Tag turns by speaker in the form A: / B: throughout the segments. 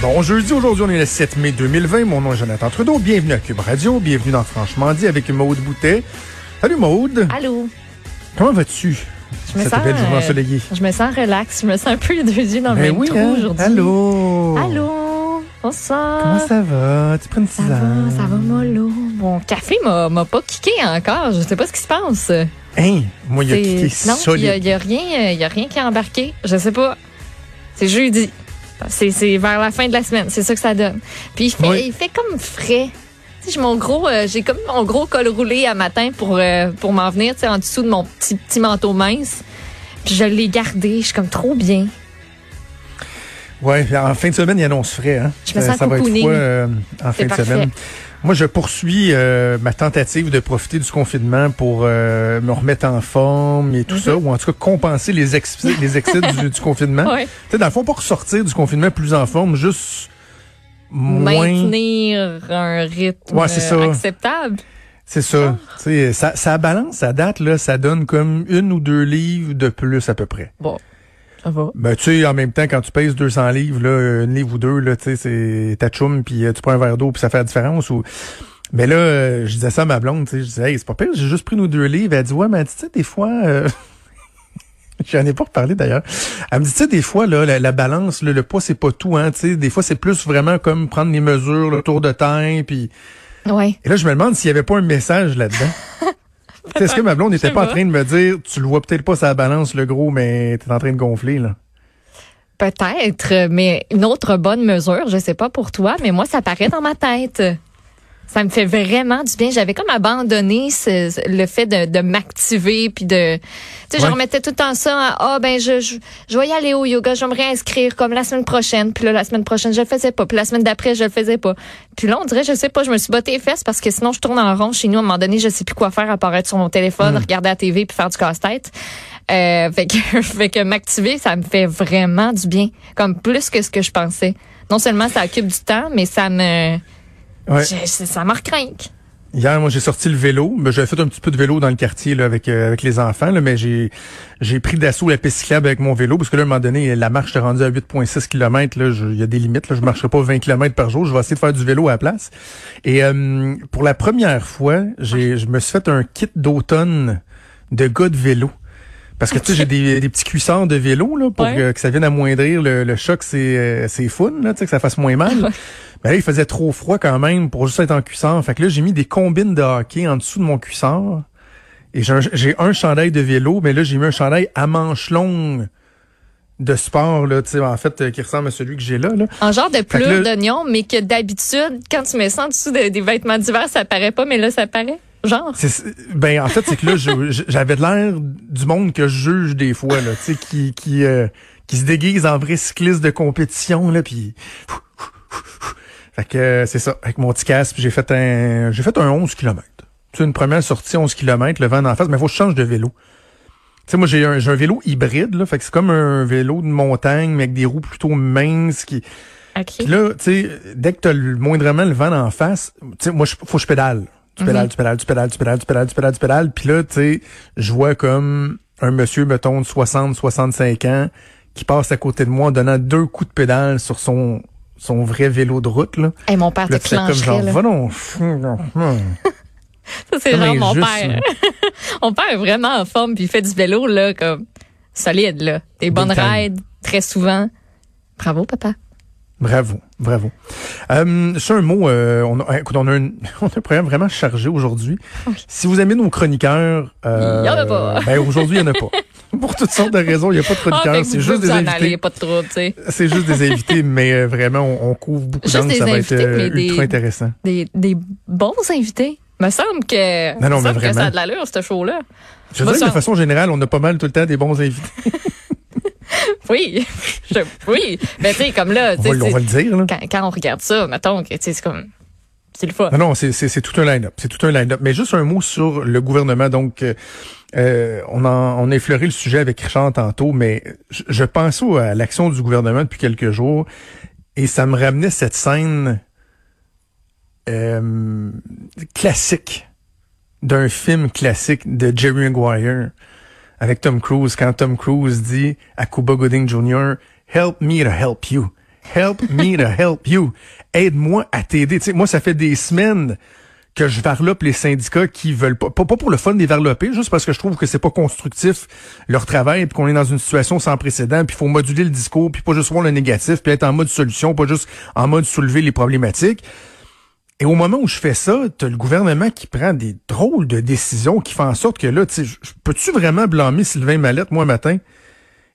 A: Bon, jeudi, aujourd'hui, on est le 7 mai 2020. Mon nom est Jonathan Trudeau. Bienvenue à Cube Radio. Bienvenue dans Franchement dit avec Maude Boutet. Salut Maude.
B: Allô.
A: Comment vas-tu?
B: Je me
A: Cette
B: sens,
A: belle journée
B: euh,
A: ensoleillée.
B: Je me sens relax. Je me sens un peu les deux yeux dans le
A: Ben
B: même
A: oui, hein?
B: aujourd'hui.
A: Allô.
B: Allô. Bonsoir.
A: Comment ça va? Tu prends une
B: Ça
A: tisane?
B: va, ça va mollo. Mon café m'a m'a pas kické encore. Je sais pas ce qui se passe.
A: Hein? Moi, il a kické
B: non, il y a, y a rien, il y a rien qui est embarqué. Je sais pas. C'est jeudi. C'est c'est vers la fin de la semaine. C'est ça que ça donne. Puis il fait,
A: Oui.
B: il fait comme frais. J'ai mon gros, euh, j'ai comme mon gros col roulé à matin pour euh, pour m'en venir, tu en dessous de mon petit petit manteau mince. Puis je l'ai gardé. Je suis comme trop bien.
A: Ouais, en fin de semaine, il annonce frais. Hein?
B: Je me
A: Ça-
B: sens
A: ça va être froid euh, en fin de semaine. Moi, je poursuis euh, ma tentative de profiter du confinement pour euh, me remettre en forme et tout
B: Mhm.
A: ça, ou en tout cas compenser les, ex les excès du, du confinement.
B: Ouais.
A: Tu sais, dans le fond, pas ressortir du confinement plus en forme, juste moins.
B: Maintenir un rythme
A: Ouais, ça.
B: acceptable.
A: C'est ça. Tu sais, ça. Ça balance, ça date, là, ça donne comme une ou deux livres de plus à peu près.
B: Bon, ça va.
A: Ben, tu sais, en même temps, quand tu pèses 200 livres, là, une livre ou deux, là, tu sais, c'est ta chum, puis euh, tu prends un verre d'eau, puis ça fait la différence. Ou... Mais là, euh, je disais ça à ma blonde, tu sais, je disais, hey, c'est pas pire, j'ai juste pris nos deux livres. Elle dit, ouais, mais tu sais, des fois... Euh... J'en ai pas reparlé d'ailleurs. Elle me dit, tu sais, des fois, là, la, la balance, là, le poids, c'est pas tout, hein. Tu sais, des fois, c'est plus vraiment comme prendre les mesures, le tour de taille, puis...
B: Ouais.
A: Et là, je me demande s'il y avait pas un message là-dedans. Est-ce que ma blonde n'était pas en train de me dire, tu le vois peut-être pas sa balance, le gros, mais t'es en train de gonfler, là?
B: Peut-être, mais une autre bonne mesure, je sais pas pour toi, mais moi, ça paraît dans ma tête. Ça me fait vraiment du bien. J'avais comme abandonné ce- le fait de, de m'activer puis de, tu sais, je remettais tout le temps ça. à, Ah ben je, je je vais y aller au yoga, je vais me réinscrire comme la semaine prochaine. Puis là la semaine prochaine je le faisais pas. Puis la semaine d'après je le faisais pas. Puis là on dirait je sais pas, je me suis botté les fesses parce que sinon je tourne en rond chez nous à un moment donné, je sais plus quoi faire à part être sur mon téléphone, regarder la TV puis faire du casse-tête. Euh, fait que fait que m'activer ça me fait vraiment du bien, comme plus que ce que je pensais. Non seulement ça occupe du temps, mais ça me
A: Ouais.
B: je- ça me recrinque.
A: Hier, moi, j'ai sorti le vélo. Ben, J'avais fait un petit peu de vélo dans le quartier là, avec euh, avec les enfants, là, mais j'ai j'ai pris d'assaut la piste cyclable avec mon vélo parce que là, à un moment donné, la marche est rendue à 8,6 km. Il y a des limites. Là, je marcherai pas 20 km par jour. Je vais essayer de faire du vélo à la place. Et euh, pour la première fois, j'ai je me suis fait un kit d'automne de gars de vélo. Parce que tu sais, j'ai des, des petits cuissards de vélo là, pour
B: Ouais.
A: que, que ça vienne amoindrir le, le choc, c'est euh, c'est fun, là, tu sais, que ça fasse moins mal. Mais là, il faisait trop froid quand même pour juste être en cuissard. Fait que là, j'ai mis des combines de hockey en dessous de mon cuissard. Et j'ai un, chandail de vélo, mais là, j'ai mis un chandail à manches longues de sport, là, tu sais, en fait, euh, qui ressemble à celui que j'ai là, là.
B: En genre de plure d'oignon, mais que d'habitude, quand tu mets ça en dessous de- des vêtements d'hiver, ça paraît pas, mais là, ça paraît. Genre.
A: Ben, en fait, c'est que là, j'avais de l'air du monde que je juge des fois, là, tu sais, qui, qui, euh, qui se déguise en vrai cycliste de compétition, là, puis... Fait que euh, c'est ça, avec mon petit casque, j'ai fait un j'ai fait un 11 km. Sais, une première sortie 11 km, le vent en face, mais il faut que je change de vélo. Tu sais, moi, j'ai un, j'ai un vélo hybride, là, fait que c'est comme un vélo de montagne, mais avec des roues plutôt minces, qui...
B: OK.
A: Puis là, tu sais, dès que t'as le, moindrement le vent en face, tu sais, moi, faut que je pédale. Tu pédales, tu pédales, tu pédales, tu pédales, tu pédales, tu pédales, tu pédales. Puis là, tu sais, je vois comme un monsieur, mettons, de 60, 65 ans, qui passe à côté de moi en donnant deux coups de pédale sur son son vrai vélo de route, là.
B: Hey, mon père te
A: fais comme genre,
B: clencherait, là.
A: va donc.
B: Ça, c'est genre mon père. mon père est vraiment en forme, puis il fait du vélo, là, comme solide, là. Des bonnes rides, très souvent. Bravo, papa.
A: Bravo, bravo. Euh, c'est un mot, euh, on, a, écoute, on a, un, on a un programme vraiment chargé aujourd'hui. Si vous aimez nos chroniqueurs, euh,
B: Il y en a pas.
A: Ben aujourd'hui, il n'y en a pas. Pour toutes sortes de raisons, il n'y a pas de
B: Ah,
A: chroniqueurs.
B: que
A: c'est juste des invités.
B: aller, pas de trouble, tu sais.
A: C'est juste des invités, mais euh, vraiment, on, on couvre beaucoup d'angles. Ça va être euh,
B: mais des-
A: ultra intéressant.
B: Des, des bons invités. Me semble que,
A: Non, non,
B: me
A: mais
B: semble que
A: vraiment.
B: ça a de l'allure, ce show-là.
A: Je veux dire, de façon générale, on a pas mal tout le temps des bons invités.
B: Oui, Je- oui. Mais tu sais, comme là,
A: On
B: tu
A: va, on va le dire, là.
B: quand, quand on regarde ça, mettons que tu sais, c'est comme, c'est le.
A: Non, c'est, tout un line-up. C'est tout un line-up. Mais juste un mot sur le gouvernement. Donc, euh, euh, on, a, effleuré le sujet avec Richard tantôt, mais je, je pense à l'action du gouvernement depuis quelques jours et ça me ramenait cette scène euh, classique d'un film classique de Jerry Maguire avec Tom Cruise quand Tom Cruise dit à Cuba Gooding Jr. Help me to help you. Help me to help you. Aide-moi à t'aider. Moi, ça fait des semaines que je varlope les syndicats qui veulent pas, pas, pour le fun des varloper, juste parce que je trouve que c'est pas constructif leur travail, puis qu'on est dans une situation sans précédent, puis faut moduler le discours, puis pas juste voir le négatif, puis être en mode solution, pas juste en mode soulever les problématiques. Et au moment où je fais ça, t'as le gouvernement qui prend des drôles de décisions qui font en sorte que là, peux-tu vraiment blâmer Sylvain Mallette, moi, matin,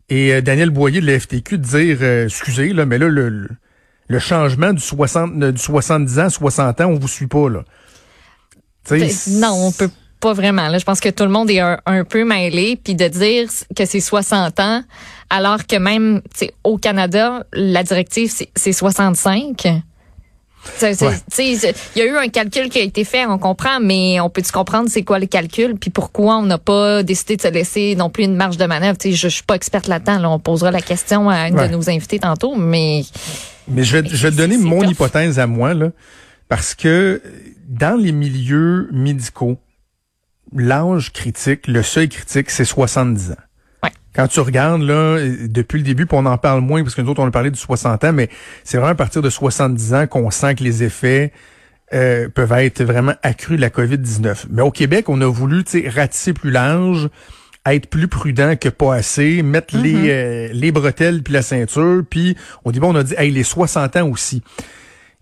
A: et euh, Daniel Boyer de la FTQ de dire, euh, excusez, là, mais là, le, changement du 60, du 70 ans, 60 ans, on vous suit pas, là.
B: non, on peut pas vraiment. Je pense que tout le monde est un, peu mêlé, puis de dire que c'est 60 ans, alors que même au Canada, la directive c'est 65. Il y a eu un calcul qui a été fait, on comprend, mais on peut-tu comprendre c'est quoi le calcul, puis pourquoi on n'a pas décidé de se laisser non plus une marge de manœuvre? je, je suis pas experte là-dedans, là, on posera la question à une de nos invités tantôt, mais...
A: Mais je vais, je vais te donner mon hypothèse à moi, là, parce que dans les milieux médicaux, l'âge critique, le seuil critique, c'est 70 ans. Quand tu regardes, là, depuis le début, puis on en parle moins, parce que nous autres, on a parlé du 60 ans, mais c'est vraiment à partir de 70 ans qu'on sent que les effets euh, peuvent être vraiment accrus de la COVID-19. Mais au Québec, on a voulu ratisser plus large, être plus prudent que pas assez, mettre les, mm-hmm. euh, les bretelles puis la ceinture, puis au début, on a dit, hey, les 60 ans aussi.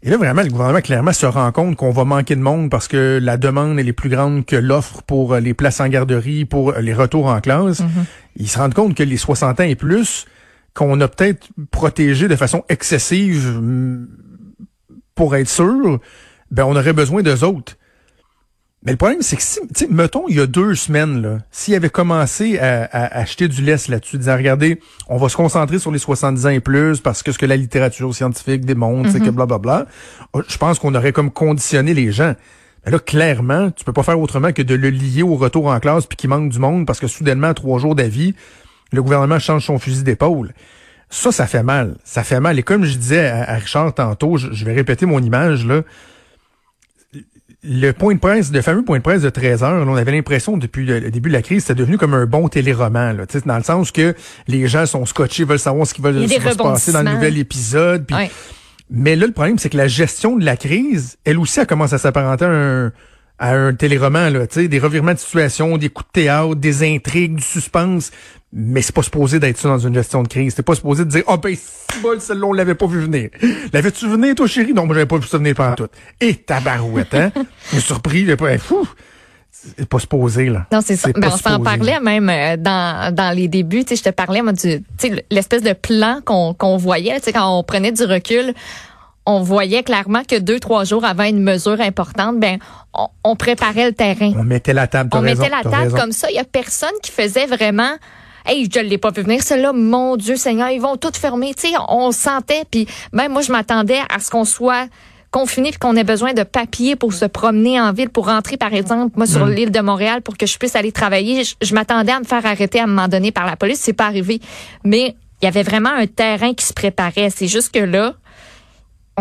A: Et là, vraiment, le gouvernement, clairement, se rend compte qu'on va manquer de monde parce que la demande elle est plus grande que l'offre pour les places en garderie, pour les retours en classe. Mm-hmm. Ils se rendent compte que les 60 ans et plus, qu'on a peut-être protégé de façon excessive mm, pour être sûr, ben on aurait besoin d'eux autres. Mais le problème, c'est que si, mettons, il y a deux semaines, là, s'il avait commencé à, acheter du lest là-dessus, disant, regardez, on va se concentrer sur les 70 ans et plus parce que ce que la littérature scientifique démontre, c'est que blablabla, mm-hmm. je pense qu'on aurait comme conditionné les gens. Mais là, clairement, tu peux pas faire autrement que de le lier au retour en classe puis qu'il manque du monde parce que soudainement, trois jours d'avis, le gouvernement change son fusil d'épaule. Ça, ça fait mal. Ça fait mal. Et comme je disais à, Richard tantôt, je vais répéter mon image, là, le point de presse, le fameux point de presse de 13 heures, on avait l'impression depuis le début de la crise, c'était devenu comme un bon téléroman, là, dans le sens que les gens sont scotchés, veulent savoir ce qui va, se passer dans le nouvel épisode. Mais là, le problème, c'est que la gestion de la crise, elle aussi, elle commence à s'apparenter à un, à un téléroman, là, des revirements de situation, des coups de théâtre, des intrigues, du suspense. Mais c'est pas supposé d'être ça dans une gestion de crise. C'est pas supposé de dire, oh ben, si bol, celle-là, on l'avait pas vu venir. L'avais-tu venir, toi, chérie? Non, moi, j'avais pas vu ça venir pendant tout. Et tabarouette, hein? Je suis surpris, j'ai pas, fou! C'est pas supposé, là.
B: Non, c'est ça. Ben, on s'en parlait même euh, dans, dans les débuts. Je te parlais, moi, du, l'espèce de plan qu'on, qu'on voyait, tu sais, quand on prenait du recul on voyait clairement que deux, trois jours avant une mesure importante, ben, on, préparait le terrain.
A: On mettait la table.
B: On mettait la table comme ça. Il y a personne qui faisait vraiment Hey, je l'ai pas vu venir, cela, mon Dieu Seigneur, ils vont tout fermer. Tu sais, on sentait, puis même moi, je m'attendais à ce qu'on soit confiné puis qu'on ait besoin de papier pour se promener en ville, pour rentrer, par exemple, moi, sur mm. l'île de Montréal, pour que je puisse aller travailler. Je, m'attendais à me faire arrêter à un moment donné par la police. C'est pas arrivé. Mais il y avait vraiment un terrain qui se préparait. C'est juste que là,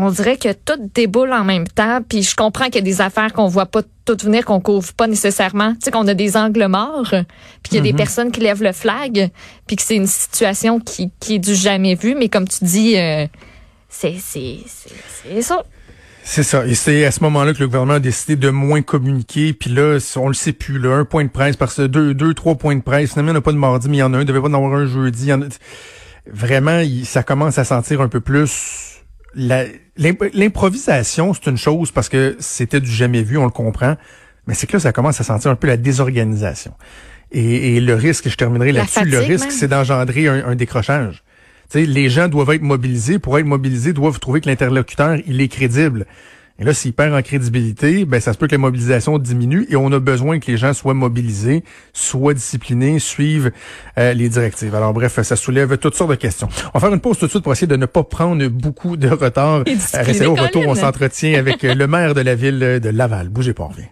B: on dirait que tout déboule en même temps. Puis je comprends qu'il y a des affaires qu'on voit pas toutes venir, qu'on couvre pas nécessairement. Tu sais, qu'on a des angles morts, puis qu'il y a des mhm. personnes qui lèvent le flag, puis que c'est une situation qui, qui est du jamais vu. Mais comme tu dis, euh, c'est ça.
A: C'est ça. Et c'est à ce moment-là que le gouvernement a décidé de moins communiquer. Puis là, on le sait plus, là, un point de presse, parce que deux, deux, trois points de presse. Finalement, il n'y en a pas de mardi, mais il y en a un. Il devait pas en avoir un jeudi. Vraiment, ça commence à sentir un peu plus l'improvisation, c'est une chose parce que c'était du jamais vu, on le comprend. Mais c'est que là, ça commence à sentir un peu la désorganisation. Et, le risque, je terminerai là-dessus, le risque, c'est d'engendrer un, décrochage. les gens doivent être mobilisés. Pour être mobilisés, doivent trouver que l'interlocuteur, il est crédible. Et là, s'il perd en crédibilité, ben ça se peut que la mobilisation diminue et on a besoin que les gens soient mobilisés, soient disciplinés, suivent euh, les directives. Alors bref, ça soulève toutes sortes de questions. On va faire une pause tout de suite pour essayer de ne pas prendre beaucoup de retard.
B: Restez
A: au retour, on s'entretient avec le maire de la ville de Laval. Bougez pas, on revient.